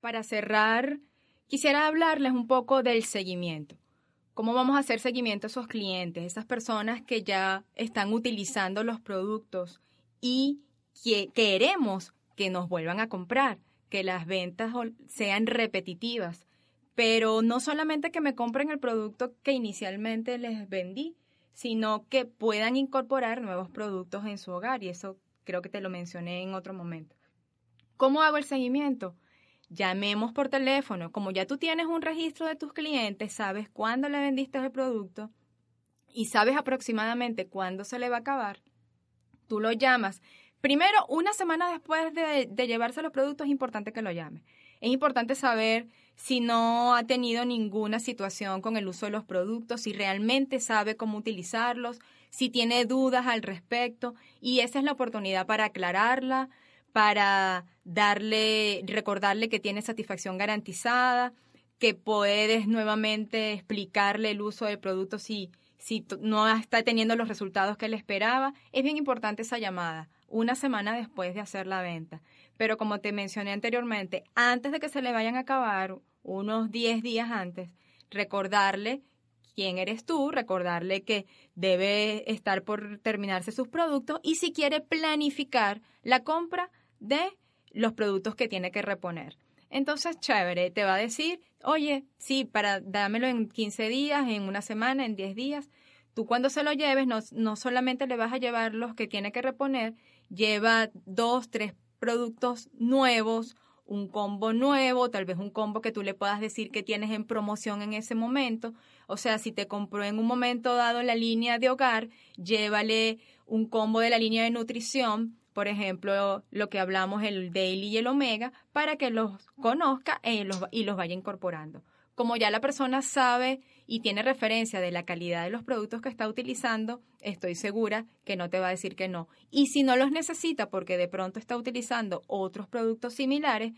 Para cerrar, quisiera hablarles un poco del seguimiento. ¿Cómo vamos a hacer seguimiento a esos clientes, esas personas que ya están utilizando los productos y que queremos que nos vuelvan a comprar, que las ventas sean repetitivas? Pero no solamente que me compren el producto que inicialmente les vendí, sino que puedan incorporar nuevos productos en su hogar y eso creo que te lo mencioné en otro momento. ¿Cómo hago el seguimiento? Llamemos por teléfono. Como ya tú tienes un registro de tus clientes, sabes cuándo le vendiste el producto y sabes aproximadamente cuándo se le va a acabar, tú lo llamas. Primero, una semana después de, llevarse los productos, es importante que lo llames. Es importante saber si no ha tenido ninguna situación con el uso de los productos, si realmente sabe cómo utilizarlos, si tiene dudas al respecto. Y esa es la oportunidad para aclararla, para darle, recordarle que tiene satisfacción garantizada, que puedes nuevamente explicarle el uso del producto si, si no está teniendo los resultados que él esperaba. Es bien importante esa llamada, una semana después de hacer la venta. Pero como te mencioné anteriormente, antes de que se le vayan a acabar, unos 10 días antes, recordarle quién eres tú, recordarle que debe estar por terminarse sus productos y si quiere planificar la compra, de los productos que tiene que reponer. Entonces, chévere, te va a decir, oye, sí, para dámelo en 15 días, en una semana, en 10 días. Tú cuando se lo lleves, no, no solamente le vas a llevar los que tiene que reponer, lleva dos, tres productos nuevos, un combo nuevo, tal vez un combo que tú le puedas decir que tienes en promoción en ese momento. O sea, si te compró en un momento dado la línea de hogar, llévale un combo de la línea de nutrición por ejemplo, lo que hablamos, el daily y el omega, para que los conozca eh, y los vaya incorporando. Como ya la persona sabe y tiene referencia de la calidad de los productos que está utilizando, estoy segura que no te va a decir que no. Y si no los necesita porque de pronto está utilizando otros productos similares,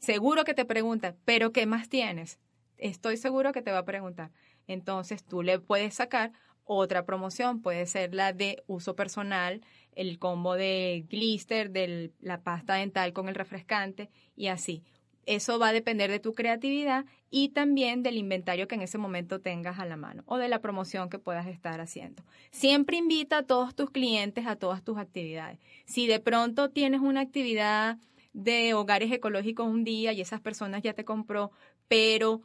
seguro que te pregunta, ¿pero qué más tienes? Estoy seguro que te va a preguntar. Entonces tú le puedes sacar otra promoción, puede ser la de uso personal, el combo de glister, de la pasta dental con el refrescante y así. Eso va a depender de tu creatividad y también del inventario que en ese momento tengas a la mano o de la promoción que puedas estar haciendo. Siempre invita a todos tus clientes a todas tus actividades. Si de pronto tienes una actividad de hogares ecológicos un día y esas personas ya te compró, pero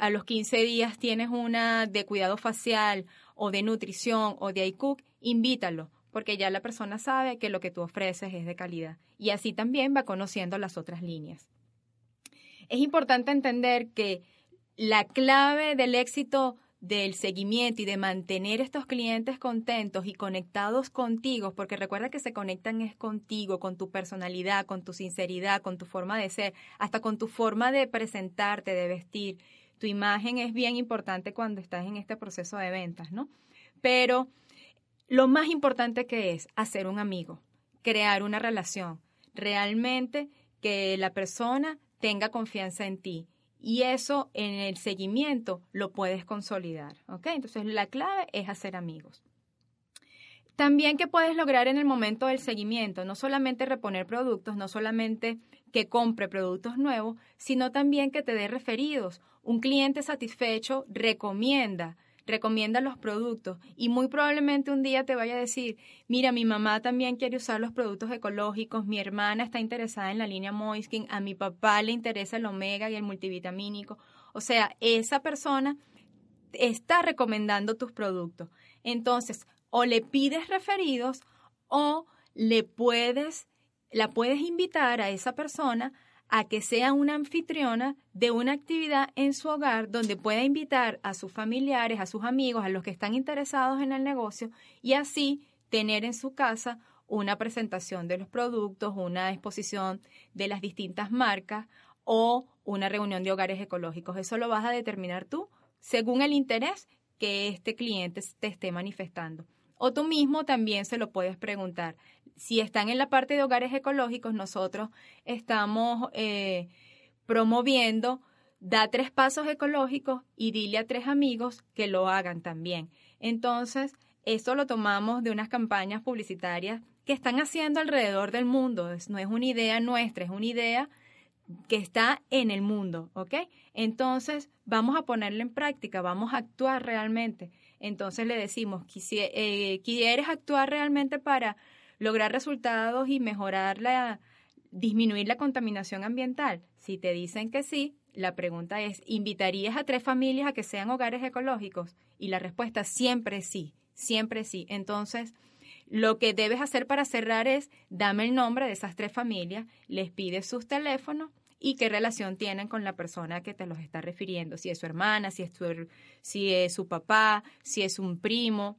a los 15 días tienes una de cuidado facial o de nutrición o de iCook, invítalo porque ya la persona sabe que lo que tú ofreces es de calidad y así también va conociendo las otras líneas. Es importante entender que la clave del éxito del seguimiento y de mantener estos clientes contentos y conectados contigo, porque recuerda que se conectan es contigo, con tu personalidad, con tu sinceridad, con tu forma de ser, hasta con tu forma de presentarte, de vestir. Tu imagen es bien importante cuando estás en este proceso de ventas, ¿no? Pero lo más importante que es hacer un amigo, crear una relación, realmente que la persona tenga confianza en ti. Y eso en el seguimiento lo puedes consolidar. ¿ok? Entonces la clave es hacer amigos. También que puedes lograr en el momento del seguimiento, no solamente reponer productos, no solamente que compre productos nuevos, sino también que te dé referidos. Un cliente satisfecho recomienda recomienda los productos y muy probablemente un día te vaya a decir, mira, mi mamá también quiere usar los productos ecológicos, mi hermana está interesada en la línea Moiskin, a mi papá le interesa el omega y el multivitamínico. O sea, esa persona está recomendando tus productos. Entonces, o le pides referidos o le puedes, la puedes invitar a esa persona a que sea una anfitriona de una actividad en su hogar donde pueda invitar a sus familiares, a sus amigos, a los que están interesados en el negocio y así tener en su casa una presentación de los productos, una exposición de las distintas marcas o una reunión de hogares ecológicos. Eso lo vas a determinar tú según el interés que este cliente te esté manifestando. O tú mismo también se lo puedes preguntar. Si están en la parte de hogares ecológicos, nosotros estamos eh, promoviendo da tres pasos ecológicos y dile a tres amigos que lo hagan también. Entonces, esto lo tomamos de unas campañas publicitarias que están haciendo alrededor del mundo. No es una idea nuestra, es una idea que está en el mundo, ¿ok? Entonces, vamos a ponerlo en práctica, vamos a actuar realmente. Entonces le decimos, eh, ¿quieres actuar realmente para lograr resultados y mejorar la, disminuir la contaminación ambiental? Si te dicen que sí, la pregunta es, ¿invitarías a tres familias a que sean hogares ecológicos? Y la respuesta siempre sí, siempre sí. Entonces, lo que debes hacer para cerrar es, dame el nombre de esas tres familias, les pides sus teléfonos y qué relación tienen con la persona que te los está refiriendo, si es su hermana, si es, si es su papá, si es un primo.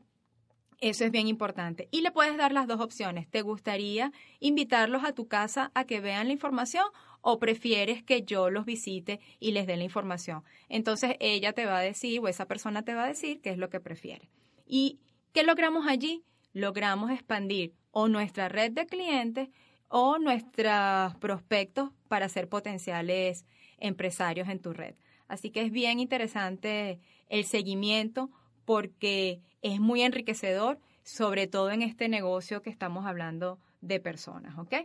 Eso es bien importante. Y le puedes dar las dos opciones. ¿Te gustaría invitarlos a tu casa a que vean la información o prefieres que yo los visite y les dé la información? Entonces ella te va a decir o esa persona te va a decir qué es lo que prefiere. ¿Y qué logramos allí? Logramos expandir o nuestra red de clientes o nuestros prospectos para ser potenciales empresarios en tu red. Así que es bien interesante el seguimiento porque es muy enriquecedor, sobre todo en este negocio que estamos hablando de personas, ¿ok?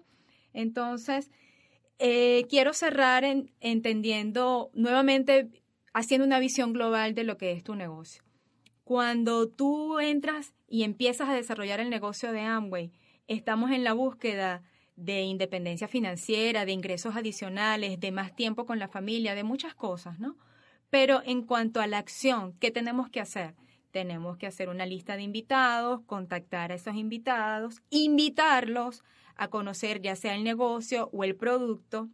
Entonces, eh, quiero cerrar entendiendo nuevamente, haciendo una visión global de lo que es tu negocio. Cuando tú entras y empiezas a desarrollar el negocio de Amway, estamos en la búsqueda de independencia financiera, de ingresos adicionales, de más tiempo con la familia, de muchas cosas, ¿no? Pero en cuanto a la acción, ¿qué tenemos que hacer? Tenemos que hacer una lista de invitados, contactar a esos invitados, invitarlos a conocer ya sea el negocio o el producto.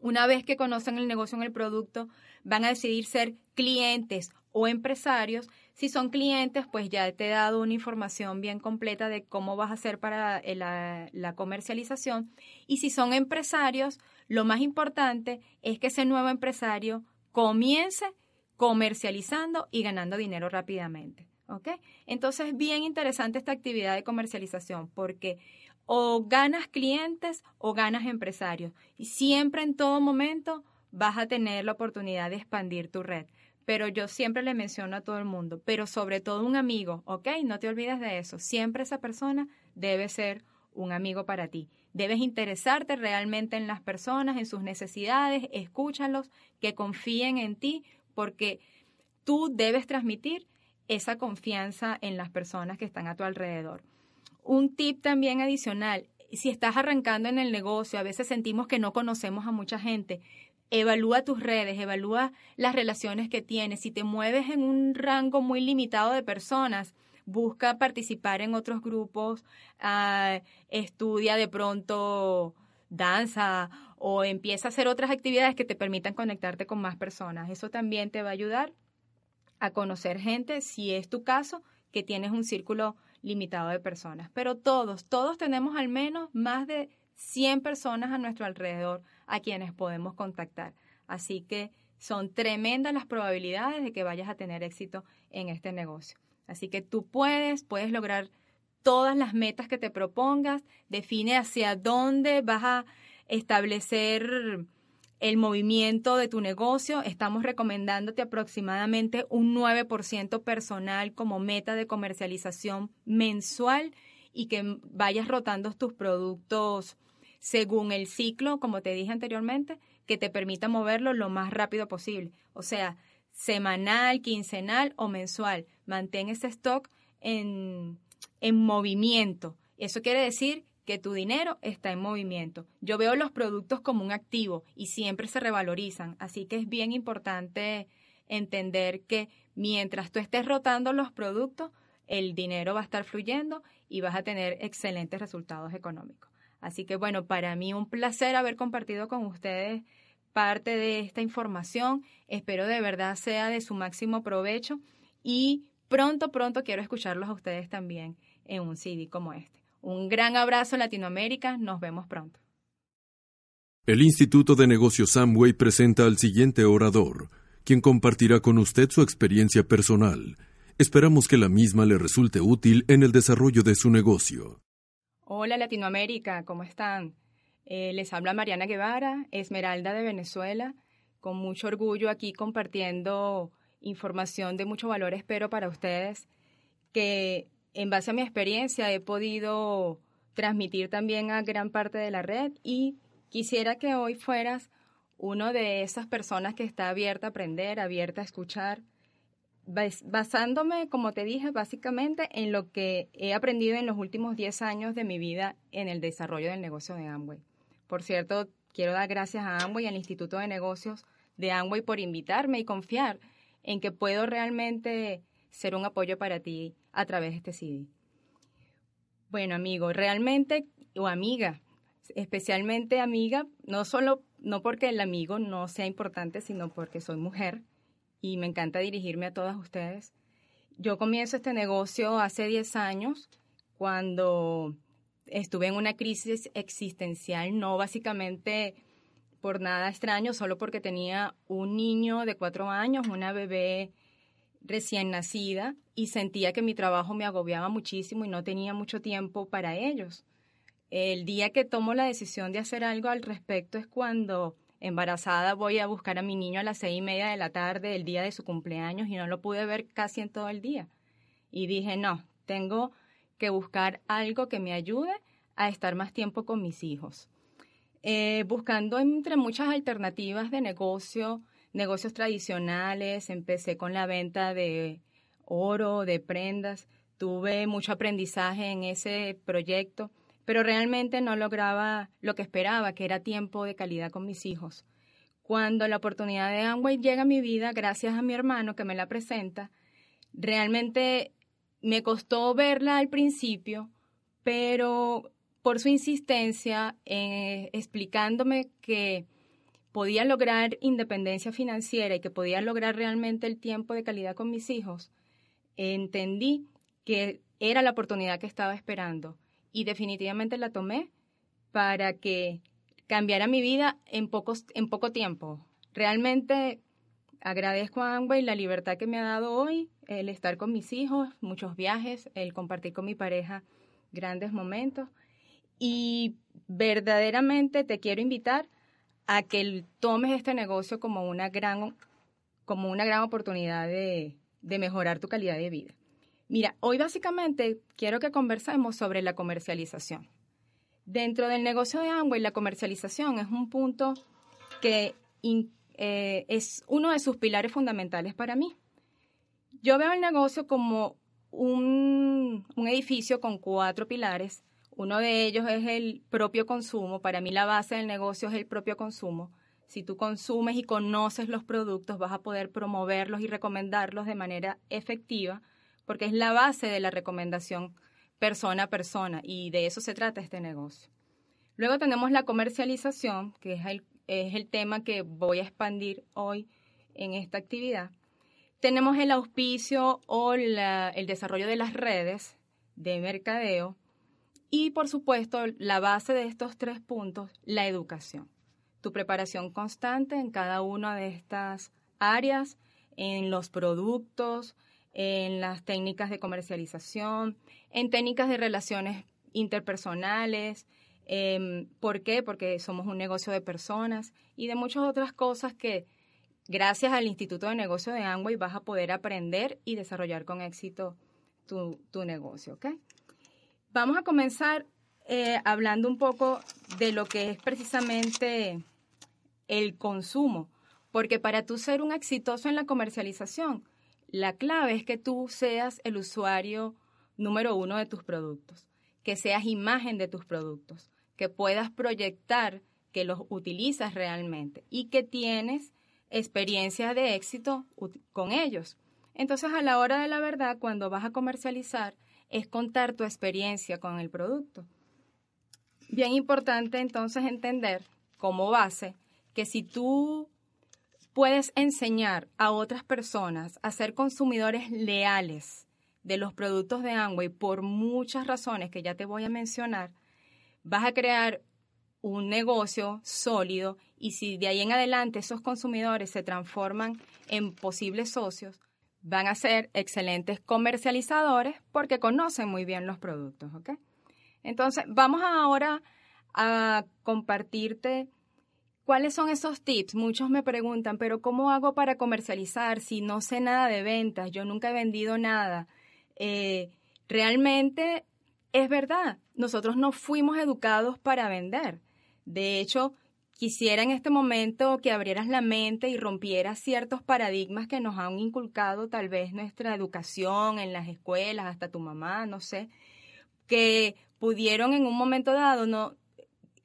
Una vez que conocen el negocio o el producto, van a decidir ser clientes o empresarios. Si son clientes, pues ya te he dado una información bien completa de cómo vas a hacer para la, la, comercialización. Y si son empresarios, lo más importante es que ese nuevo empresario comience comercializando y ganando dinero rápidamente. ¿Ok? Entonces, bien interesante esta actividad de comercialización porque o ganas clientes o ganas empresarios. Y siempre en todo momento vas a tener la oportunidad de expandir tu red pero yo siempre le menciono a todo el mundo, pero sobre todo un amigo, ¿ok? No te olvides de eso. Siempre esa persona debe ser un amigo para ti. Debes interesarte realmente en las personas, en sus necesidades, escúchalos, que confíen en ti, porque tú debes transmitir esa confianza en las personas que están a tu alrededor. Un tip también adicional, si estás arrancando en el negocio, a veces sentimos que no conocemos a mucha gente evalúa tus redes, evalúa las relaciones que tienes. Si te mueves en un rango muy limitado de personas, busca participar en otros grupos, ah, estudia de pronto danza o empieza a hacer otras actividades que te permitan conectarte con más personas. Eso también te va a ayudar a conocer gente, si es tu caso, que tienes un círculo limitado de personas. Pero todos, todos tenemos al menos más de 100 personas a nuestro alrededor a quienes podemos contactar. Así que son tremendas las probabilidades de que vayas a tener éxito en este negocio. Así que tú puedes, puedes lograr todas las metas que te propongas, define hacia dónde vas a establecer el movimiento de tu negocio. Estamos recomendándote aproximadamente un 9% personal como meta de comercialización mensual y que vayas rotando tus productos según el ciclo, como te dije anteriormente, que te permita moverlo lo más rápido posible. O sea, semanal, quincenal o mensual. Mantén ese stock en, en movimiento. Eso quiere decir que tu dinero está en movimiento. Yo veo los productos como un activo y siempre se revalorizan, así que es bien importante entender que mientras tú estés rotando los productos, el dinero va a estar fluyendo y vas a tener excelentes resultados económicos. Así que bueno, para mí un placer haber compartido con ustedes parte de esta información. Espero de verdad sea de su máximo provecho y pronto, pronto quiero escucharlos a ustedes también en un CD como este. Un gran abrazo Latinoamérica, nos vemos pronto. El Instituto de Negocios Amway presenta al siguiente orador, quien compartirá con usted su experiencia personal. Esperamos que la misma le resulte útil en el desarrollo de su negocio. Hola Latinoamérica, ¿cómo están? Eh, les habla Mariana Guevara, Esmeralda de Venezuela, con mucho orgullo aquí compartiendo información de mucho valor, espero para ustedes, que en base a mi experiencia he podido transmitir también a gran parte de la red y quisiera que hoy fueras uno de esas personas que está abierta a aprender, abierta a escuchar, basándome, como te dije, básicamente en lo que he aprendido en los últimos 10 años de mi vida en el desarrollo del negocio de Amway. Por cierto, quiero dar gracias a Amway y al Instituto de Negocios de Amway por invitarme y confiar en que puedo realmente ser un apoyo para ti a través de este CD. Bueno, amigo, realmente, o amiga, especialmente amiga, no solo, no porque el amigo no sea importante, sino porque soy mujer y me encanta dirigirme a todas ustedes. Yo comienzo este negocio hace 10 años cuando estuve en una crisis existencial, no básicamente por nada extraño, solo porque tenía un niño de cuatro años, una bebé recién nacida y sentía que mi trabajo me agobiaba muchísimo y no tenía mucho tiempo para ellos. El día que tomo la decisión de hacer algo al respecto es cuando embarazada voy a buscar a mi niño a las seis y media de la tarde, el día de su cumpleaños, y no lo pude ver casi en todo el día. Y dije, no, tengo que buscar algo que me ayude a estar más tiempo con mis hijos. Eh, buscando entre muchas alternativas de negocio, negocios tradicionales, empecé con la venta de oro, de prendas, tuve mucho aprendizaje en ese proyecto pero realmente no lograba lo que esperaba, que era tiempo de calidad con mis hijos. Cuando la oportunidad de Amway llega a mi vida, gracias a mi hermano que me la presenta, realmente me costó verla al principio, pero por su insistencia en explicándome que podía lograr independencia financiera y que podía lograr realmente el tiempo de calidad con mis hijos, entendí que era la oportunidad que estaba esperando y definitivamente la tomé para que cambiara mi vida en, pocos, en poco tiempo. Realmente agradezco a Amway la libertad que me ha dado hoy, el estar con mis hijos, muchos viajes, el compartir con mi pareja grandes momentos. Y verdaderamente te quiero invitar a que tomes este negocio como una gran, como una gran oportunidad de, de mejorar tu calidad de vida. Mira, hoy básicamente quiero que conversemos sobre la comercialización. Dentro del negocio de Amway, la comercialización es un punto que eh, es uno de sus pilares fundamentales para mí. Yo veo el negocio como un, un edificio con cuatro pilares. Uno de ellos es el propio consumo. Para mí la base del negocio es el propio consumo. Si tú consumes y conoces los productos, vas a poder promoverlos y recomendarlos de manera efectiva porque es la base de la recomendación persona a persona y de eso se trata este negocio. Luego tenemos la comercialización, que es el, es el tema que voy a expandir hoy en esta actividad. Tenemos el auspicio o el desarrollo de las redes de mercadeo y, por supuesto, la base de estos tres puntos, la educación. Tu preparación constante en cada una de estas áreas, en los productos, en las técnicas de comercialización, en técnicas de relaciones interpersonales. Em, ¿Por qué? Porque somos un negocio de personas y de muchas otras cosas que gracias al Instituto de Negocio de Amway vas a poder aprender y desarrollar con éxito tu, negocio. ¿ok? Vamos a comenzar eh, hablando un poco de lo que es precisamente el consumo, porque para tú ser un exitoso en la comercialización, la clave es que tú seas el usuario número uno de tus productos, que seas imagen de tus productos, que puedas proyectar que los utilizas realmente y que tienes experiencias de éxito con ellos. Entonces, a la hora de la verdad, cuando vas a comercializar, es contar tu experiencia con el producto. Bien importante entonces entender como base que si tú puedes enseñar a otras personas a ser consumidores leales de los productos de Amway por muchas razones que ya te voy a mencionar, vas a crear un negocio sólido y si de ahí en adelante esos consumidores se transforman en posibles socios, van a ser excelentes comercializadores porque conocen muy bien los productos, ¿ok? Entonces, vamos ahora a compartirte ¿Cuáles son esos tips? Muchos me preguntan, pero ¿cómo hago para comercializar si no sé nada de ventas? Yo nunca he vendido nada. Eh, realmente es verdad, nosotros no fuimos educados para vender. De hecho, quisiera en este momento que abrieras la mente y rompieras ciertos paradigmas que nos han inculcado tal vez nuestra educación en las escuelas, hasta tu mamá, no sé, que pudieron en un momento dado, no,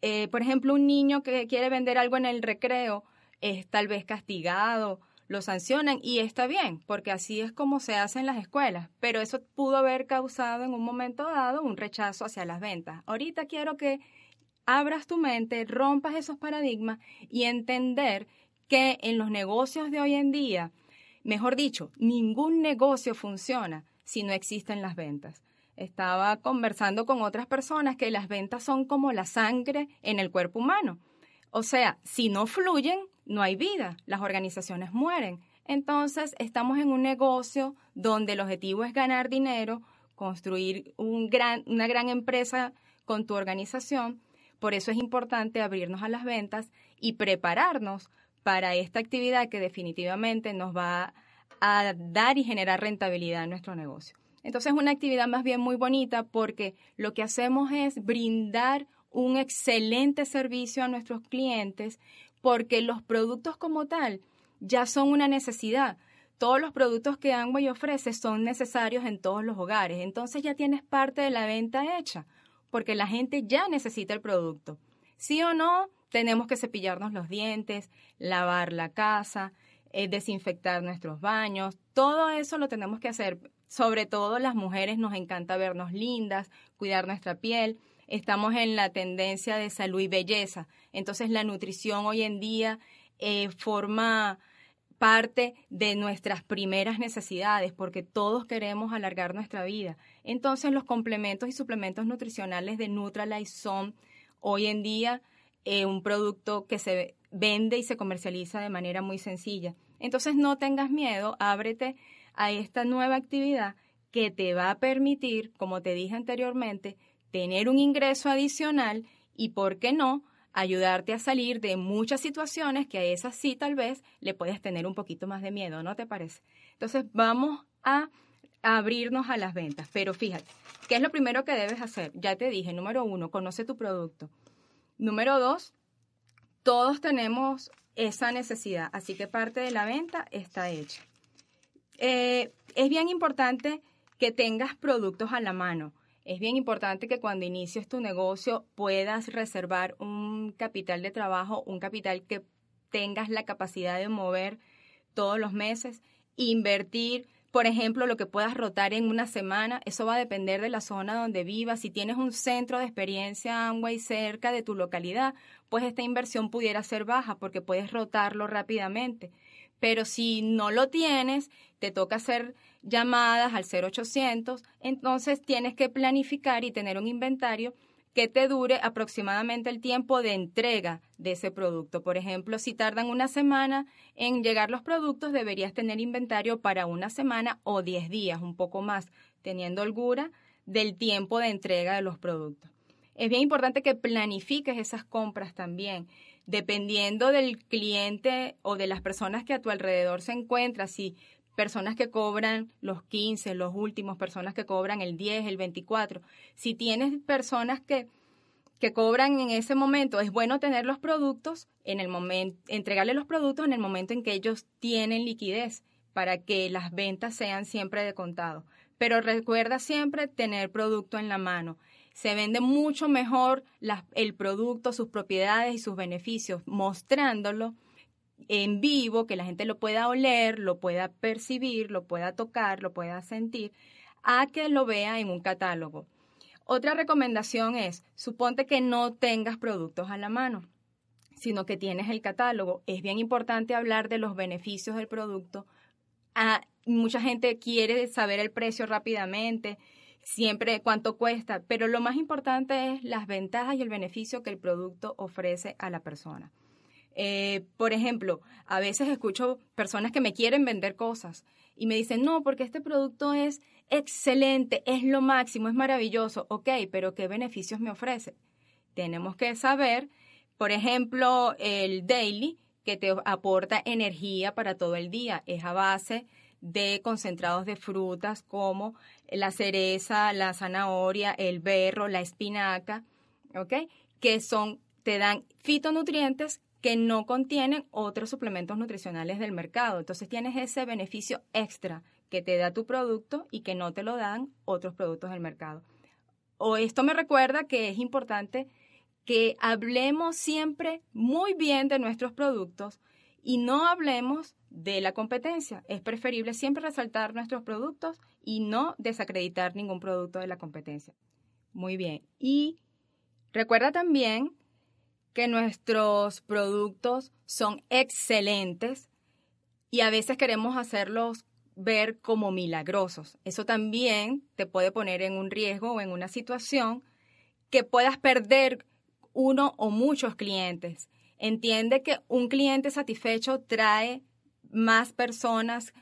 eh, por ejemplo, un niño que quiere vender algo en el recreo es tal vez castigado, lo sancionan y está bien, porque así es como se hace en las escuelas, pero eso pudo haber causado en un momento dado un rechazo hacia las ventas. Ahorita quiero que abras tu mente, rompas esos paradigmas y entender que en los negocios de hoy en día, mejor dicho, ningún negocio funciona si no existen las ventas. Estaba conversando con otras personas que las ventas son como la sangre en el cuerpo humano. O sea, si no fluyen, no hay vida, las organizaciones mueren. Entonces, estamos en un negocio donde el objetivo es ganar dinero, construir una gran empresa con tu organización. Por eso es importante abrirnos a las ventas y prepararnos para esta actividad que definitivamente nos va a dar y generar rentabilidad en nuestro negocio. Entonces es una actividad más bien muy bonita porque lo que hacemos es brindar un excelente servicio a nuestros clientes porque los productos como tal ya son una necesidad. Todos los productos que Amway ofrece son necesarios en todos los hogares. Entonces ya tienes parte de la venta hecha, porque la gente ya necesita el producto. Sí o no, tenemos que cepillarnos los dientes, lavar la casa, eh, desinfectar nuestros baños. Todo eso lo tenemos que hacer. Sobre todo las mujeres nos encanta vernos lindas, cuidar nuestra piel estamos en la tendencia de salud y belleza. Entonces la nutrición hoy en día eh, forma parte de nuestras primeras necesidades porque todos queremos alargar nuestra vida. Entonces los complementos y suplementos nutricionales de Nutralife son hoy en día eh, un producto que se vende y se comercializa de manera muy sencilla. Entonces no tengas miedo, ábrete a esta nueva actividad que te va a permitir, como te dije anteriormente, tener un ingreso adicional y, ¿por qué no?, ayudarte a salir de muchas situaciones que a esas sí tal vez le puedes tener un poquito más de miedo, ¿no te parece? Entonces vamos a abrirnos a las ventas, pero fíjate, ¿qué es lo primero que debes hacer? Ya te dije, número uno, conoce tu producto. Número dos, todos tenemos esa necesidad, así que parte de la venta está hecha. Eh, es bien importante que tengas productos a la mano es bien importante que cuando inicies tu negocio puedas reservar un capital de trabajo, un capital que tengas la capacidad de mover todos los meses, invertir, por ejemplo, lo que puedas rotar en una semana, eso va a depender de la zona donde vivas. Si tienes un centro de experiencia Amway cerca de tu localidad, pues esta inversión pudiera ser baja porque puedes rotarlo rápidamente. Pero si no lo tienes, te toca hacer llamadas al 0800, entonces tienes que planificar y tener un inventario que te dure aproximadamente el tiempo de entrega de ese producto. Por ejemplo, si tardan una semana en llegar los productos, deberías tener inventario para una semana o 10 días, un poco más, teniendo holgura del tiempo de entrega de los productos. Es bien importante que planifiques esas compras también, dependiendo del cliente o de las personas que a tu alrededor se encuentran. Personas que cobran los 15, los últimos, personas que cobran el 10, el 24. Si tienes personas que, que cobran en ese momento, es bueno tener los productos en el momento, entregarle los productos en el momento en que ellos tienen liquidez para que las ventas sean siempre de contado. Pero recuerda siempre tener producto en la mano. Se vende mucho mejor el producto, sus propiedades y sus beneficios, mostrándolo en vivo, que la gente lo pueda oler, lo pueda percibir, lo pueda tocar, lo pueda sentir, a que lo vea en un catálogo. Otra recomendación es, suponte que no tengas productos a la mano, sino que tienes el catálogo. Es bien importante hablar de los beneficios del producto. Ah, mucha gente quiere saber el precio rápidamente, siempre cuánto cuesta, pero lo más importante es las ventajas y el beneficio que el producto ofrece a la persona. Eh, por ejemplo, a veces escucho personas que me quieren vender cosas y me dicen, no, porque este producto es excelente, es lo máximo, es maravilloso. Ok, pero ¿qué beneficios me ofrece? Tenemos que saber, por ejemplo, el daily, que te aporta energía para todo el día. Es a base de concentrados de frutas como la cereza, la zanahoria, el berro, la espinaca, ¿ok? Que son te dan fitonutrientes que no contienen otros suplementos nutricionales del mercado. Entonces tienes ese beneficio extra que te da tu producto y que no te lo dan otros productos del mercado. O esto me recuerda que es importante que hablemos siempre muy bien de nuestros productos y no hablemos de la competencia. Es preferible siempre resaltar nuestros productos y no desacreditar ningún producto de la competencia. Muy bien. Y recuerda también que nuestros productos son excelentes y a veces queremos hacerlos ver como milagrosos. Eso también te puede poner en un riesgo o en una situación que puedas perder uno o muchos clientes. Entiende que un cliente satisfecho trae más personas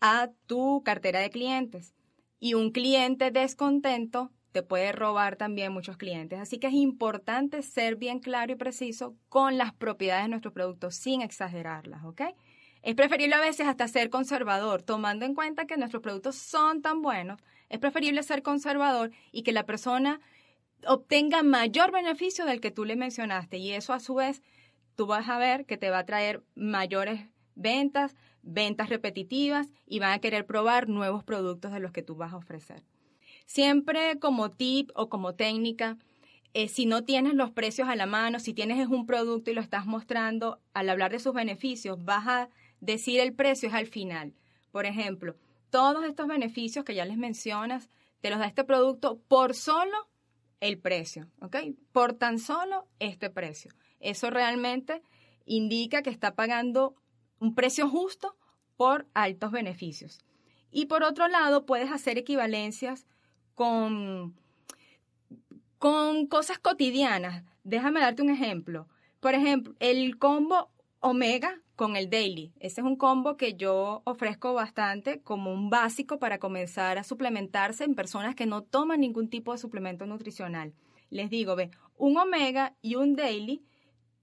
a tu cartera de clientes y un cliente descontento te puede robar también muchos clientes. Así que es importante ser bien claro y preciso con las propiedades de nuestro producto sin exagerarlas, ¿ok? Es preferible a veces hasta ser conservador, tomando en cuenta que nuestros productos son tan buenos. Es preferible ser conservador y que la persona obtenga mayor beneficio del que tú le mencionaste. Y eso a su vez, tú vas a ver que te va a traer mayores ventas, ventas repetitivas y van a querer probar nuevos productos de los que tú vas a ofrecer. Siempre como tip o como técnica, eh, si no tienes los precios a la mano, si tienes un producto y lo estás mostrando, al hablar de sus beneficios, vas a decir el precio es al final. Por ejemplo, todos estos beneficios que ya les mencionas, te los da este producto por solo el precio, ¿ok? Por tan solo este precio. Eso realmente indica que está pagando un precio justo por altos beneficios. Y por otro lado, puedes hacer equivalencias con, con cosas cotidianas. Déjame darte un ejemplo. Por ejemplo, el combo omega con el daily. Ese es un combo que yo ofrezco bastante como un básico para comenzar a suplementarse en personas que no toman ningún tipo de suplemento nutricional. Les digo, ve, un omega y un daily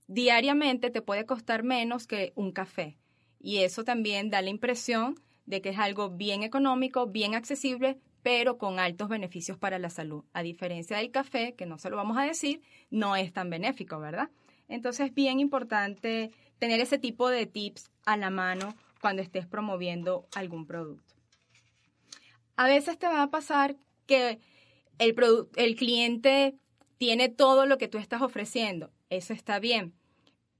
diariamente te puede costar menos que un café. Y eso también da la impresión de que es algo bien económico, bien accesible, pero con altos beneficios para la salud. A diferencia del café, que no se lo vamos a decir, no es tan benéfico, ¿verdad? Entonces es bien importante tener ese tipo de tips a la mano cuando estés promoviendo algún producto. A veces te va a pasar que el, el cliente tiene todo lo que tú estás ofreciendo. Eso está bien.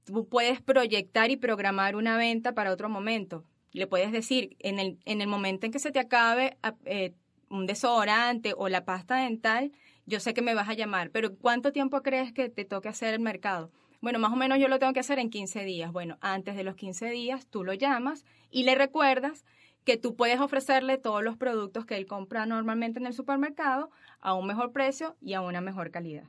Tú puedes proyectar y programar una venta para otro momento. Le puedes decir, en el, en el momento en que se te acabe eh, un desodorante o la pasta dental, yo sé que me vas a llamar, pero ¿cuánto tiempo crees que te toque hacer el mercado? Bueno, más o menos yo lo tengo que hacer en 15 días. Bueno, antes de los 15 días tú lo llamas y le recuerdas que tú puedes ofrecerle todos los productos que él compra normalmente en el supermercado a un mejor precio y a una mejor calidad.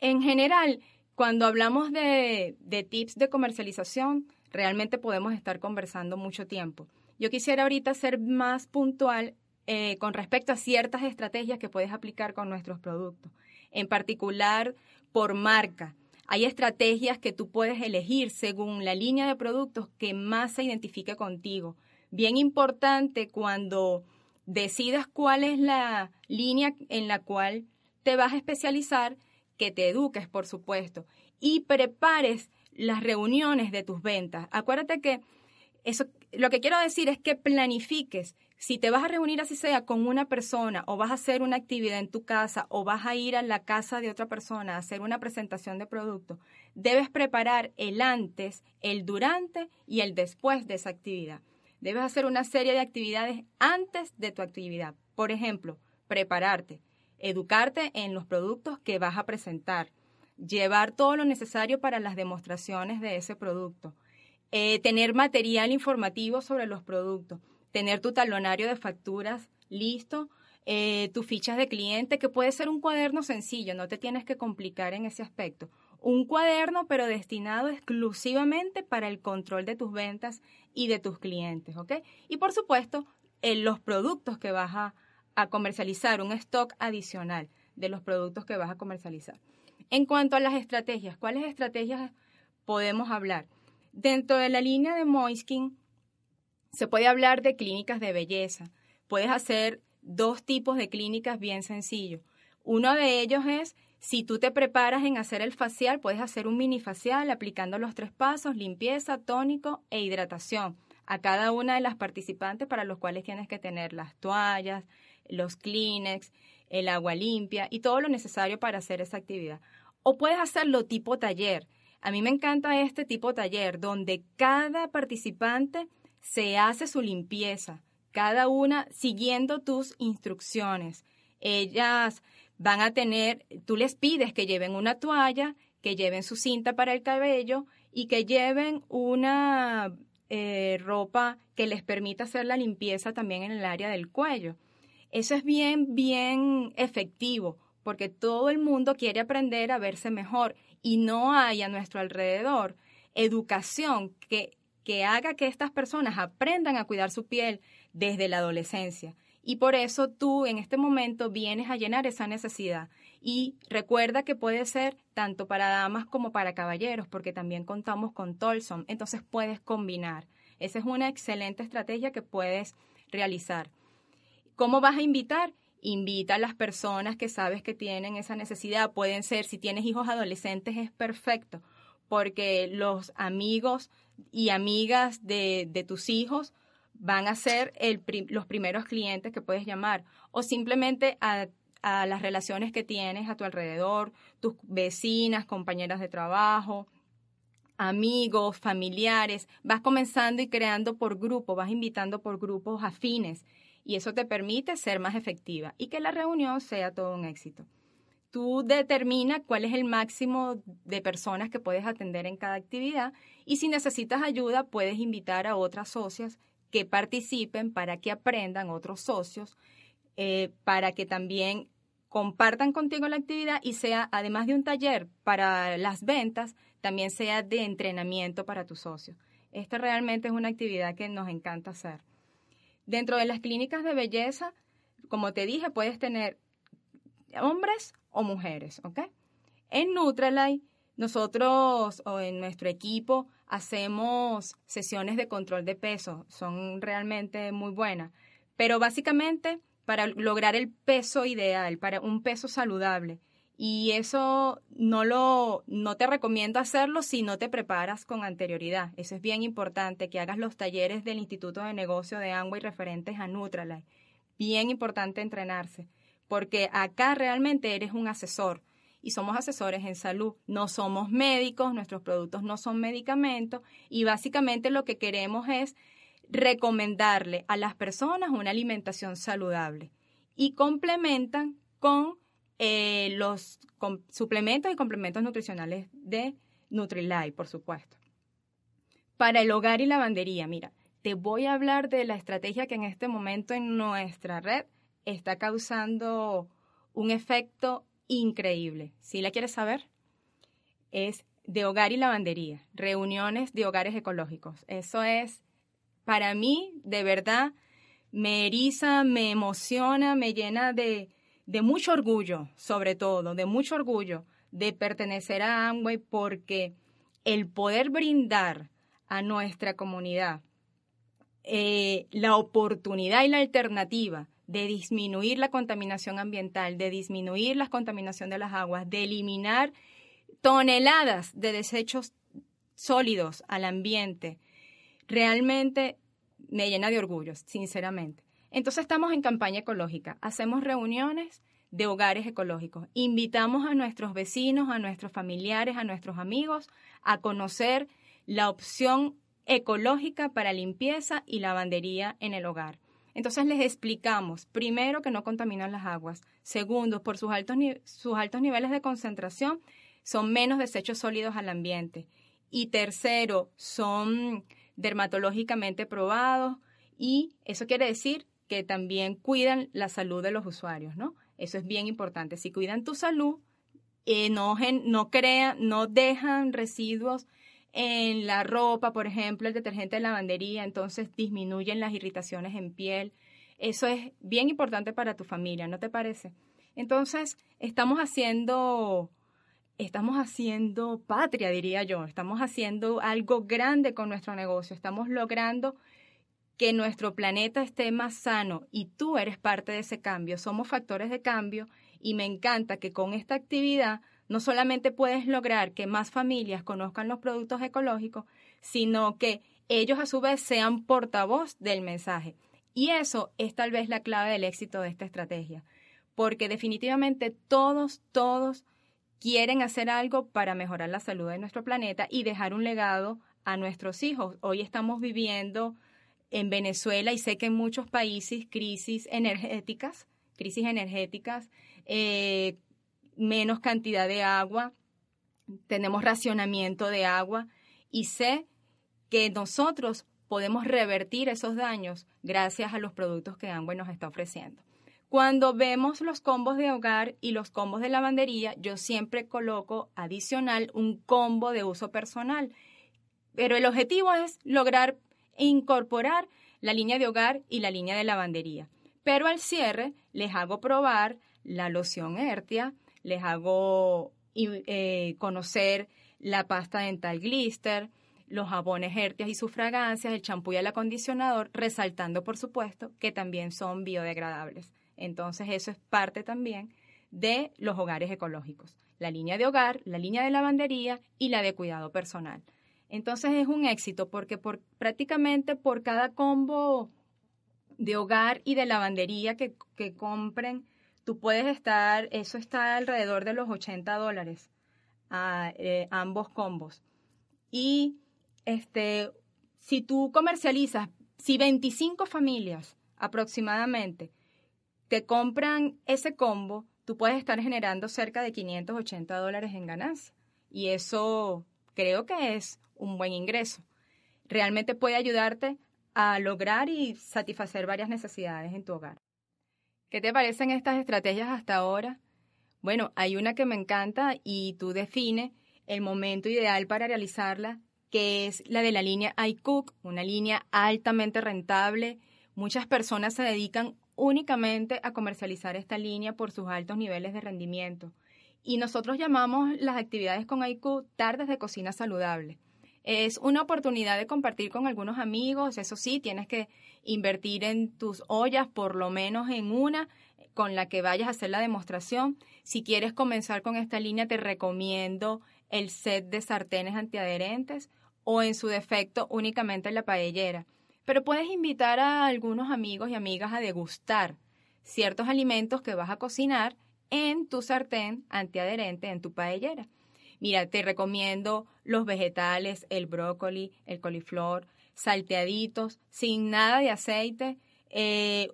En general, cuando hablamos de, de tips de comercialización, realmente podemos estar conversando mucho tiempo. Yo quisiera ahorita ser más puntual eh, con respecto a ciertas estrategias que puedes aplicar con nuestros productos. En particular, por marca. Hay estrategias que tú puedes elegir según la línea de productos que más se identifique contigo. Bien importante cuando decidas cuál es la línea en la cual te vas a especializar, que te eduques, por supuesto, y prepares las reuniones de tus ventas. Acuérdate que eso, lo que quiero decir es que planifiques si te vas a reunir así sea con una persona o vas a hacer una actividad en tu casa o vas a ir a la casa de otra persona a hacer una presentación de producto, debes preparar el antes, el durante y el después de esa actividad. Debes hacer una serie de actividades antes de tu actividad. Por ejemplo, prepararte, educarte en los productos que vas a presentar, llevar todo lo necesario para las demostraciones de ese producto, eh, tener material informativo sobre los productos tener tu talonario de facturas listo, eh, tus fichas de cliente, que puede ser un cuaderno sencillo, no te tienes que complicar en ese aspecto. Un cuaderno, pero destinado exclusivamente para el control de tus ventas y de tus clientes, ¿ok? Y por supuesto, en los productos que vas a, a comercializar, un stock adicional de los productos que vas a comercializar. En cuanto a las estrategias, ¿cuáles estrategias podemos hablar? Dentro de la línea de Moiskin, se puede hablar de clínicas de belleza. Puedes hacer dos tipos de clínicas bien sencillos. Uno de ellos es Si tú te preparas en hacer el facial, puedes hacer un mini facial aplicando los tres pasos, limpieza, tónico e hidratación a cada una de las participantes para los cuales tienes que tener las toallas, los Kleenex, el agua limpia y todo lo necesario para hacer esa actividad. O puedes hacerlo tipo taller. A mí me encanta este tipo taller donde cada participante se hace su limpieza, cada una siguiendo tus instrucciones. Ellas van a tener, tú les pides que lleven una toalla, que lleven su cinta para el cabello y que lleven una eh, ropa que les permita hacer la limpieza también en el área del cuello. Eso es bien, bien efectivo, porque todo el mundo quiere aprender a verse mejor y no hay a nuestro alrededor educación que, que haga que estas personas aprendan a cuidar su piel desde la adolescencia. Y por eso tú en este momento vienes a llenar esa necesidad. Y recuerda que puede ser tanto para damas como para caballeros, porque también contamos con Tolson. Entonces puedes combinar. Esa es una excelente estrategia que puedes realizar. ¿Cómo vas a invitar? Invita a las personas que sabes que tienen esa necesidad. Pueden ser, si tienes hijos adolescentes, es perfecto, porque los amigos y amigas de, de tus hijos van a ser los primeros clientes que puedes llamar. O simplemente a, a las relaciones que tienes a tu alrededor, tus vecinas, compañeras de trabajo, amigos, familiares, vas comenzando y creando por grupo, vas invitando por grupos afines y eso te permite ser más efectiva y que la reunión sea todo un éxito. Tú determina cuál es el máximo de personas que puedes atender en cada actividad y si necesitas ayuda puedes invitar a otras socias que participen para que aprendan otros socios, eh, para que también compartan contigo la actividad y sea, además de un taller para las ventas, también sea de entrenamiento para tus socios. Esta realmente es una actividad que nos encanta hacer. Dentro de las clínicas de belleza, como te dije, puedes tener hombres o mujeres, ¿ok? En Nutralite, nosotros o en nuestro equipo hacemos sesiones de control de peso, son realmente muy buenas, pero básicamente para lograr el peso ideal, para un peso saludable. Y eso no lo no te recomiendo hacerlo si no te preparas con anterioridad. Eso es bien importante que hagas los talleres del Instituto de Negocio de Angua y referentes a Nutralife. Bien importante entrenarse, porque acá realmente eres un asesor y somos asesores en salud. No somos médicos, nuestros productos no son medicamentos y básicamente lo que queremos es recomendarle a las personas una alimentación saludable y complementan con eh, los suplementos y complementos nutricionales de Nutrilite, por supuesto. Para el hogar y lavandería, mira, te voy a hablar de la estrategia que en este momento en nuestra red está causando un efecto increíble. ¿Sí la quieres saber? Es de hogar y lavandería, reuniones de hogares ecológicos. Eso es, para mí, de verdad, me eriza, me emociona, me llena de, de mucho orgullo, sobre todo, de mucho orgullo de pertenecer a Amway porque el poder brindar a nuestra comunidad eh, la oportunidad y la alternativa de disminuir la contaminación ambiental, de disminuir la contaminación de las aguas, de eliminar toneladas de desechos sólidos al ambiente, realmente me llena de orgullo, sinceramente. Entonces estamos en campaña ecológica, hacemos reuniones de hogares ecológicos, invitamos a nuestros vecinos, a nuestros familiares, a nuestros amigos a conocer la opción ecológica para limpieza y lavandería en el hogar. Entonces les explicamos, primero, que no contaminan las aguas. Segundo, por sus altos, sus altos niveles de concentración, son menos desechos sólidos al ambiente. Y tercero, son dermatológicamente probados y eso quiere decir que también cuidan la salud de los usuarios, ¿no? Eso es bien importante. Si cuidan tu salud, eh, no, no crean, no dejan residuos en la ropa, por ejemplo, el detergente de lavandería, entonces disminuyen las irritaciones en piel. Eso es bien importante para tu familia, ¿no te parece? Entonces, estamos haciendo estamos haciendo patria, diría yo, estamos haciendo algo grande con nuestro negocio, estamos logrando que nuestro planeta esté más sano y tú eres parte de ese cambio, somos factores de cambio Y me encanta que con esta actividad no solamente puedes lograr que más familias conozcan los productos ecológicos, sino que ellos a su vez sean portavoz del mensaje. Y eso es tal vez la clave del éxito de esta estrategia, porque definitivamente todos, todos quieren hacer algo para mejorar la salud de nuestro planeta y dejar un legado a nuestros hijos. Hoy estamos viviendo en Venezuela y sé que en muchos países crisis energéticas, crisis energéticas, eh, menos cantidad de agua, tenemos racionamiento de agua y sé que nosotros podemos revertir esos daños gracias a los productos que Amway nos está ofreciendo. Cuando vemos los combos de hogar y los combos de lavandería, yo siempre coloco adicional un combo de uso personal. Pero el objetivo es lograr incorporar la línea de hogar y la línea de lavandería. Pero al cierre les hago probar la loción Ertia, les hago eh, conocer la pasta dental Glister, los jabones Hertias y sus fragancias, el champú y el acondicionador, resaltando, por supuesto, que también son biodegradables. Entonces, eso es parte también de los hogares ecológicos. La línea de hogar, la línea de lavandería y la de cuidado personal. Entonces es un éxito porque por, prácticamente por cada combo de hogar y de lavandería que, que compren, tú puedes estar, eso está alrededor de los 80 dólares, a, eh, ambos combos. Y este, si tú comercializas, si 25 familias aproximadamente te compran ese combo, tú puedes estar generando cerca de 580 dólares en ganancia. Y eso creo que es un buen ingreso. Realmente puede ayudarte a lograr y satisfacer varias necesidades en tu hogar. ¿Qué te parecen estas estrategias hasta ahora? Bueno, hay una que me encanta y tú define el momento ideal para realizarla que es la de la línea iCook, una línea altamente rentable. Muchas personas se dedican únicamente a comercializar esta línea por sus altos niveles de rendimiento. Y nosotros llamamos las actividades con iCook tardes de cocina saludable. Es una oportunidad de compartir con algunos amigos, eso sí, tienes que invertir en tus ollas, por lo menos en una con la que vayas a hacer la demostración. Si quieres comenzar con esta línea, te recomiendo el set de sartenes antiadherentes o en su defecto únicamente la paellera. Pero puedes invitar a algunos amigos y amigas a degustar ciertos alimentos que vas a cocinar en tu sartén antiadherente, en tu paellera. Mira, te recomiendo los vegetales, el brócoli, el coliflor, salteaditos, sin nada de aceite. Eh,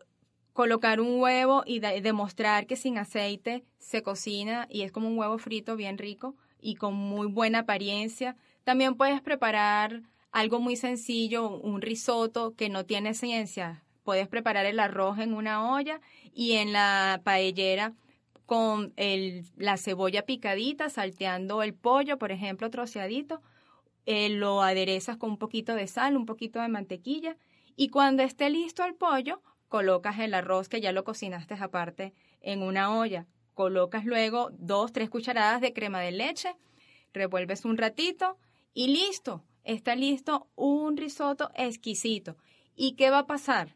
colocar un huevo y demostrar que sin aceite se cocina y es como un huevo frito bien rico y con muy buena apariencia. También puedes preparar algo muy sencillo, un risotto que no tiene ciencia. Puedes preparar el arroz en una olla y en la paellera con la cebolla picadita, salteando el pollo, por ejemplo, troceadito. Eh, lo aderezas con un poquito de sal, un poquito de mantequilla y cuando esté listo el pollo, colocas el arroz que ya lo cocinaste aparte en una olla. Colocas luego dos, tres cucharadas de crema de leche, revuelves un ratito y listo, está listo un risotto exquisito. ¿Y qué va a pasar?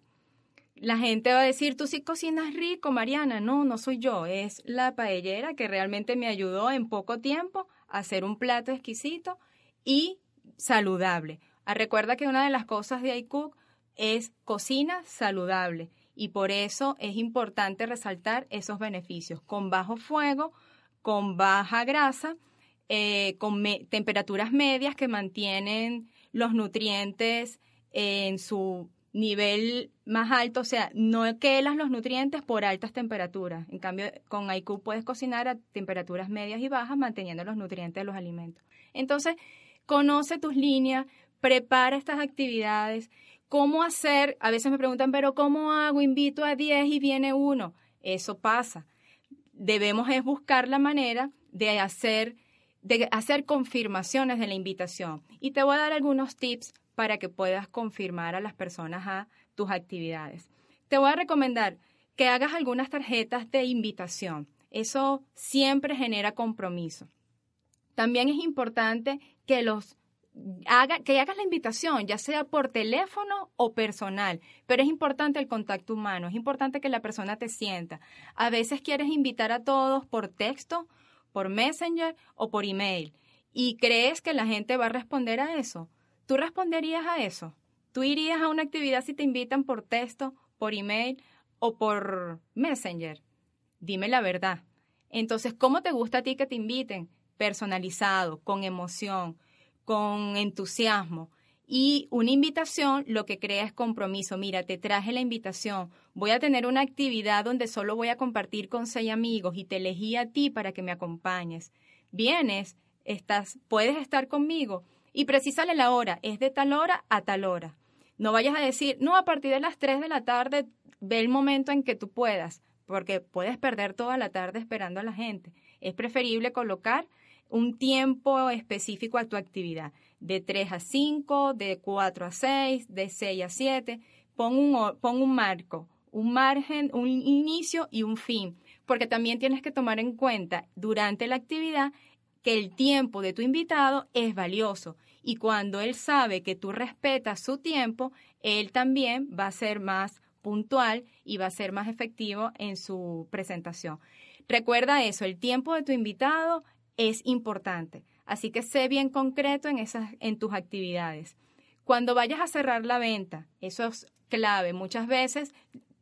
La gente va a decir, tú sí cocinas rico, Mariana. No, no soy yo, es la paellera que realmente me ayudó en poco tiempo a hacer un plato exquisito y saludable. Ah, recuerda que una de las cosas de iCook es cocina saludable y por eso es importante resaltar esos beneficios con bajo fuego, con baja grasa eh, con temperaturas medias que mantienen los nutrientes en su nivel más alto, o sea, no quelas los nutrientes por altas temperaturas. En cambio, con IQ puedes cocinar a temperaturas medias y bajas manteniendo los nutrientes de los alimentos. Entonces, conoce tus líneas, prepara estas actividades. ¿Cómo hacer? A veces me preguntan, pero ¿cómo hago? Invito a 10 y viene uno. Eso pasa. Debemos es buscar la manera de hacer de hacer confirmaciones de la invitación. Y te voy a dar algunos tips para que puedas confirmar a las personas a tus actividades. Te voy a recomendar que hagas algunas tarjetas de invitación. Eso siempre genera compromiso. También es importante que los haga, que hagas la invitación, ya sea por teléfono o personal, pero es importante el contacto humano, es importante que la persona te sienta. A veces quieres invitar a todos por texto, por Messenger o por email y crees que la gente va a responder a eso. ¿Tú responderías a eso? ¿Tú irías a una actividad si te invitan por texto, por email o por Messenger? Dime la verdad. Entonces, ¿cómo te gusta a ti que te inviten? Personalizado, con emoción, con entusiasmo. Y una invitación lo que crea es compromiso. Mira, te traje la invitación. Voy a tener una actividad donde solo voy a compartir con seis amigos y te elegí a ti para que me acompañes. Vienes, estás, puedes estar conmigo y precisale la hora. Es de tal hora a tal hora. No vayas a decir, no, a partir de las 3 de la tarde ve el momento en que tú puedas, porque puedes perder toda la tarde esperando a la gente. Es preferible colocar un tiempo específico a tu actividad, de 3 a 5, de 4 a 6, de 6 a 7. Pon un, pon un marco, un margen, un inicio y un fin, porque también tienes que tomar en cuenta durante la actividad que el tiempo de tu invitado es valioso y cuando él sabe que tú respetas su tiempo, él también va a ser más puntual y va a ser más efectivo en su presentación. Recuerda eso, el tiempo de tu invitado es importante. Así que sé bien concreto en, esas, en tus actividades. Cuando vayas a cerrar la venta, eso es clave. Muchas veces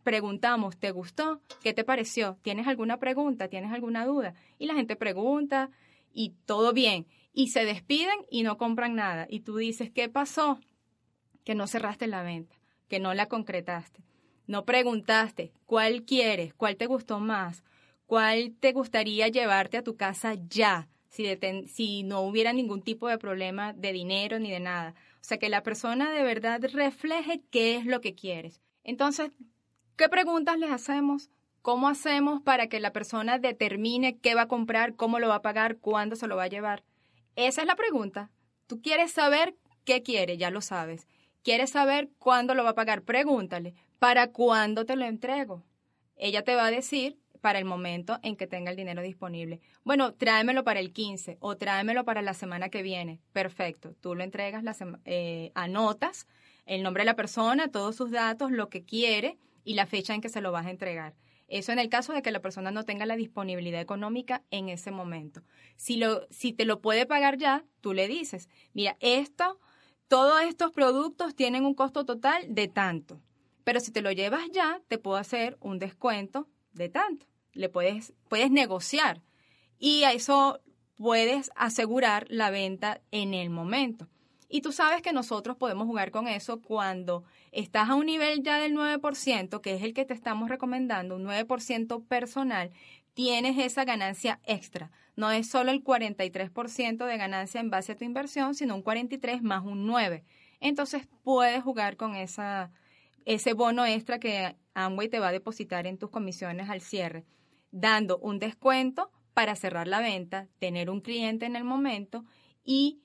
preguntamos, ¿te gustó? ¿Qué te pareció? ¿Tienes alguna pregunta? ¿Tienes alguna duda? Y la gente pregunta y todo bien. Y se despiden y no compran nada. Y tú dices, ¿qué pasó? Que no cerraste la venta, que no la concretaste. No preguntaste, ¿cuál quieres? ¿Cuál te gustó más? ¿Cuál te gustaría llevarte a tu casa ya? Si, no hubiera ningún tipo de problema de dinero ni de nada. O sea, que la persona de verdad refleje qué es lo que quieres. Entonces, ¿qué preguntas les hacemos? ¿Cómo hacemos para que la persona determine qué va a comprar, cómo lo va a pagar, cuándo se lo va a llevar? Esa es la pregunta. Tú quieres saber qué quiere, ya lo sabes. ¿Quieres saber cuándo lo va a pagar? Pregúntale, ¿para cuándo te lo entrego? Ella te va a decir para el momento en que tenga el dinero disponible. Bueno, tráemelo para el 15 o tráemelo para la semana que viene. Perfecto. Tú lo entregas, la eh, anotas el nombre de la persona, todos sus datos, lo que quiere y la fecha en que se lo vas a entregar. Eso en el caso de que la persona no tenga la disponibilidad económica en ese momento. Si, lo, si te lo puede pagar ya, tú le dices, mira, esto, todos estos productos tienen un costo total de tanto. Pero si te lo llevas ya, te puedo hacer un descuento de tanto le puedes, puedes negociar y a eso puedes asegurar la venta en el momento. Y tú sabes que nosotros podemos jugar con eso cuando estás a un nivel ya del 9%, que es el que te estamos recomendando, un 9% personal, tienes esa ganancia extra. No es solo el 43% de ganancia en base a tu inversión, sino un 43 más un 9. Entonces puedes jugar con esa, ese bono extra que Amway te va a depositar en tus comisiones al cierre dando un descuento para cerrar la venta, tener un cliente en el momento y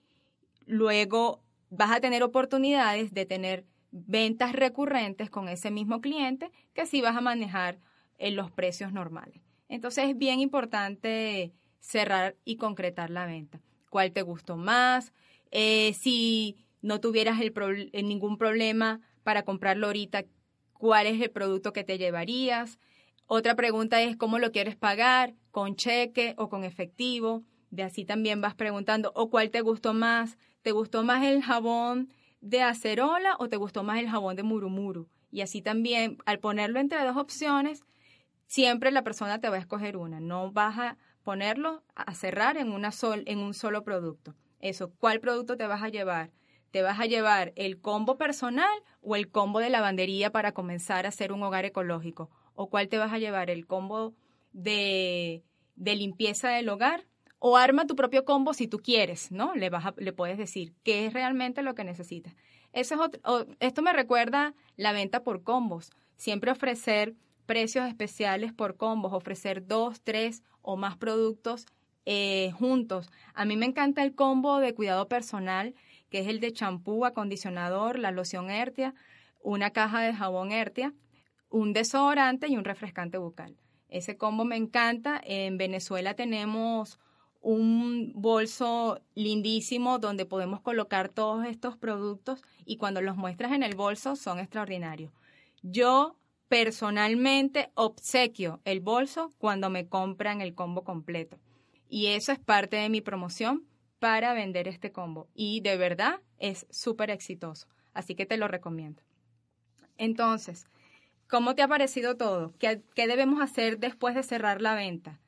luego vas a tener oportunidades de tener ventas recurrentes con ese mismo cliente que si vas a manejar en los precios normales. Entonces es bien importante cerrar y concretar la venta. ¿Cuál te gustó más? Eh, si no tuvieras el ningún problema para comprarlo ahorita, ¿cuál es el producto que te llevarías? Otra pregunta es cómo lo quieres pagar, con cheque o con efectivo. De así también vas preguntando, o cuál te gustó más. ¿Te gustó más el jabón de acerola o te gustó más el jabón de murumuru? Y así también, al ponerlo entre dos opciones, siempre la persona te va a escoger una. No vas a ponerlo a cerrar en, un solo producto. Eso, ¿cuál producto te vas a llevar? ¿Te vas a llevar el combo personal o el combo de lavandería para comenzar a hacer un hogar ecológico? o cuál te vas a llevar, el combo de, limpieza del hogar o arma tu propio combo si tú quieres, ¿no? Le, vas le puedes decir qué es realmente lo que necesitas. Eso es esto me recuerda la venta por combos. Siempre ofrecer precios especiales por combos, ofrecer dos, tres o más productos eh, juntos. A mí me encanta el combo de cuidado personal, que es el de champú, acondicionador, la loción Ertia, una caja de jabón Ertia un desodorante y un refrescante bucal. Ese combo me encanta. En Venezuela tenemos un bolso lindísimo donde podemos colocar todos estos productos y cuando los muestras en el bolso son extraordinarios. Yo personalmente obsequio el bolso cuando me compran el combo completo y eso es parte de mi promoción para vender este combo y de verdad es súper exitoso, así que te lo recomiendo. Entonces, ¿cómo te ha parecido todo? ¿Qué, ¿Qué debemos hacer después de cerrar la venta?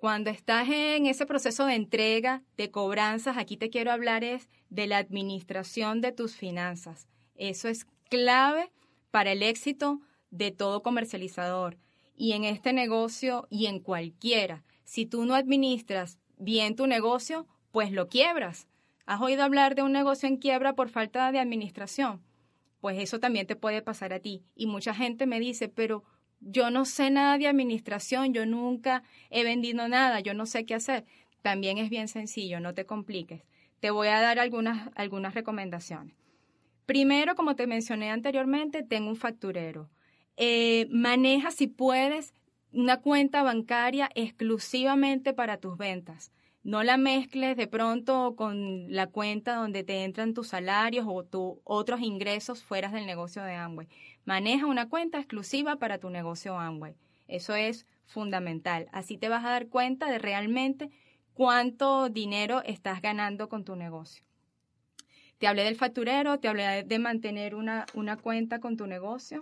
Cuando estás en ese proceso de entrega, de cobranzas, aquí te quiero hablar es de la administración de tus finanzas. Eso es clave para el éxito de todo comercializador. Y en este negocio y en cualquiera, si tú no administras bien tu negocio, pues lo quiebras. ¿Has oído hablar de un negocio en quiebra por falta de administración? Pues eso también te puede pasar a ti. Y mucha gente me dice, pero yo no sé nada de administración, yo nunca he vendido nada, yo no sé qué hacer. También es bien sencillo, no te compliques. Te voy a dar algunas, algunas recomendaciones. Primero, como te mencioné anteriormente, tengo un facturero. Eh, maneja, si puedes, una cuenta bancaria exclusivamente para tus ventas. No la mezcles de pronto con la cuenta donde te entran tus salarios o tus otros ingresos fuera del negocio de Amway. Maneja una cuenta exclusiva para tu negocio Amway. Eso es fundamental. Así te vas a dar cuenta de realmente cuánto dinero estás ganando con tu negocio. Te hablé del facturero, te hablé de mantener una, una cuenta con tu negocio.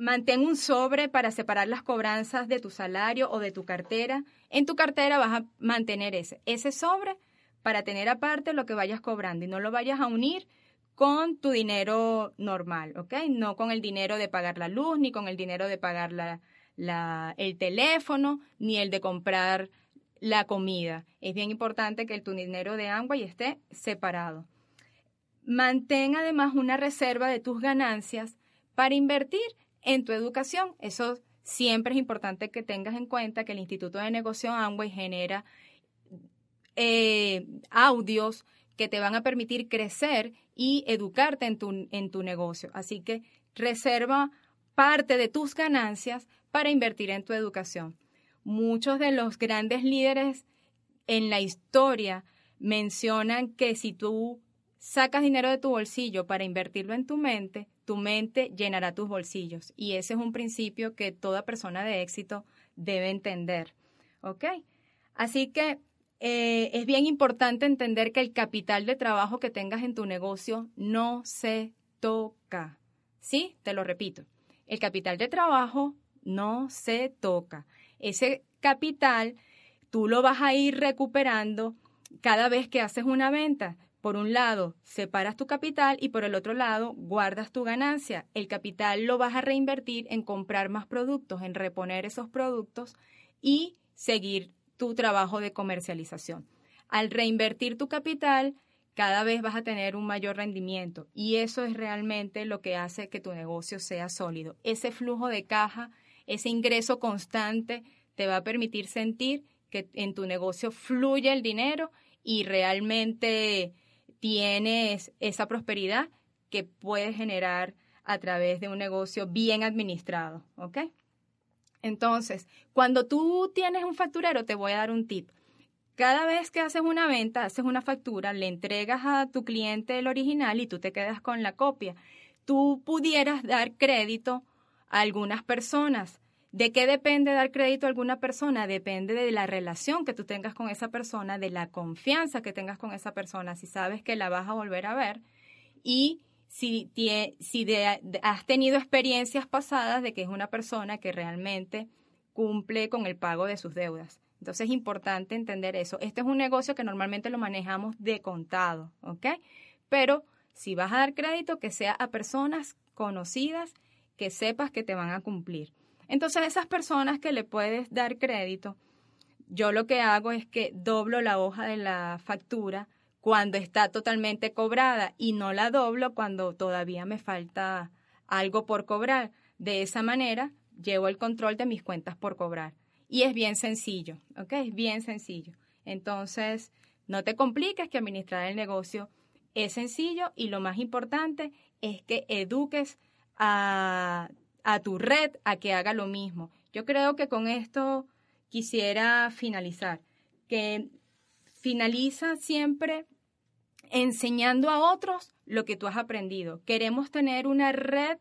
Mantén un sobre para separar las cobranzas de tu salario o de tu cartera. En tu cartera vas a mantener ese. Ese sobre para tener aparte lo que vayas cobrando y no lo vayas a unir con tu dinero normal, ¿ok? No con el dinero de pagar la luz, ni con el dinero de pagar la, el teléfono, ni el de comprar la comida. Es bien importante que tu dinero de Amway esté separado. Mantén además una reserva de tus ganancias para invertir en tu educación. Eso siempre es importante que tengas en cuenta que el Instituto de Negocio Amway genera eh, audios que te van a permitir crecer y educarte en tu, en tu negocio. Así que reserva parte de tus ganancias para invertir en tu educación. Muchos de los grandes líderes en la historia mencionan que si tú sacas dinero de tu bolsillo para invertirlo en tu mente, tu mente llenará tus bolsillos. Y ese es un principio que toda persona de éxito debe entender. ¿Ok? Así que eh, es bien importante entender que el capital de trabajo que tengas en tu negocio no se toca. ¿Sí? Te lo repito. El capital de trabajo no se toca. Ese capital tú lo vas a ir recuperando cada vez que haces una venta. Por un lado, separas tu capital y por el otro lado, guardas tu ganancia. El capital lo vas a reinvertir en comprar más productos, en reponer esos productos y seguir tu trabajo de comercialización. Al reinvertir tu capital, cada vez vas a tener un mayor rendimiento y eso es realmente lo que hace que tu negocio sea sólido. Ese flujo de caja, ese ingreso constante te va a permitir sentir que en tu negocio fluye el dinero y realmente tienes esa prosperidad que puedes generar a través de un negocio bien administrado, ¿ok? Entonces, cuando tú tienes un facturero, te voy a dar un tip. Cada vez que haces una venta, haces una factura, le entregas a tu cliente el original y tú te quedas con la copia. Tú pudieras dar crédito a algunas personas. ¿De qué depende dar crédito a alguna persona? Depende de la relación que tú tengas con esa persona, de la confianza que tengas con esa persona, si sabes que la vas a volver a ver y si, has tenido experiencias pasadas de que es una persona que realmente cumple con el pago de sus deudas. Entonces es importante entender eso. Este es un negocio que normalmente lo manejamos de contado, ¿ok? Pero si vas a dar crédito, que sea a personas conocidas que sepas que te van a cumplir. Entonces esas personas que le puedes dar crédito, yo lo que hago es que doblo la hoja de la factura cuando está totalmente cobrada y no la doblo cuando todavía me falta algo por cobrar. De esa manera llevo el control de mis cuentas por cobrar. Y es bien sencillo, ¿ok? Es bien sencillo. Entonces, no te compliques que administrar el negocio es sencillo y lo más importante es que eduques a, a tu red a que haga lo mismo. Yo creo que con esto quisiera finalizar, que finaliza siempre enseñando a otros lo que tú has aprendido. Queremos tener una red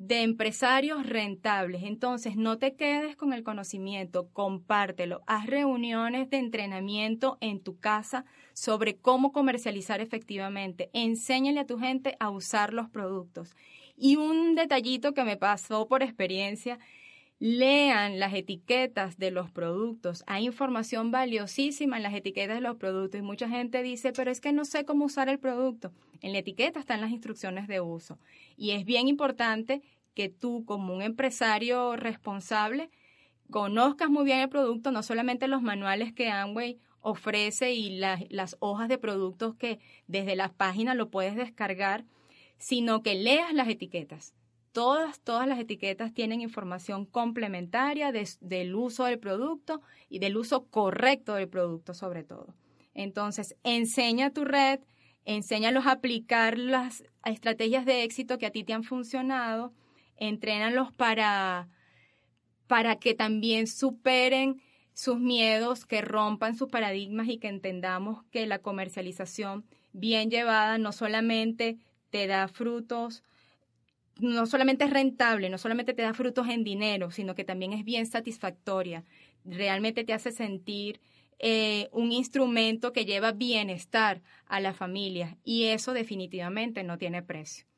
de empresarios rentables. Entonces, no te quedes con el conocimiento, compártelo. Haz reuniones de entrenamiento en tu casa sobre cómo comercializar efectivamente. Enséñale a tu gente a usar los productos. Y un detallito que me pasó por experiencia lean las etiquetas de los productos. Hay información valiosísima en las etiquetas de los productos y mucha gente dice, pero es que no sé cómo usar el producto. En la etiqueta están las instrucciones de uso y es bien importante que tú como un empresario responsable conozcas muy bien el producto, no solamente los manuales que Amway ofrece y las, las hojas de productos que desde las páginas lo puedes descargar, sino que leas las etiquetas Todas, todas las etiquetas tienen información complementaria del uso del producto y del uso correcto del producto sobre todo. Entonces, enseña a tu red, enséñalos a aplicar las estrategias de éxito que a ti te han funcionado, entrénalos para, para que también superen sus miedos, que rompan sus paradigmas y que entendamos que la comercialización bien llevada no solamente te da frutos no solamente es rentable, no solamente te da frutos en dinero, sino que también es bien satisfactoria. Realmente te hace sentir eh, un instrumento que lleva bienestar a la familia y eso definitivamente no tiene precio.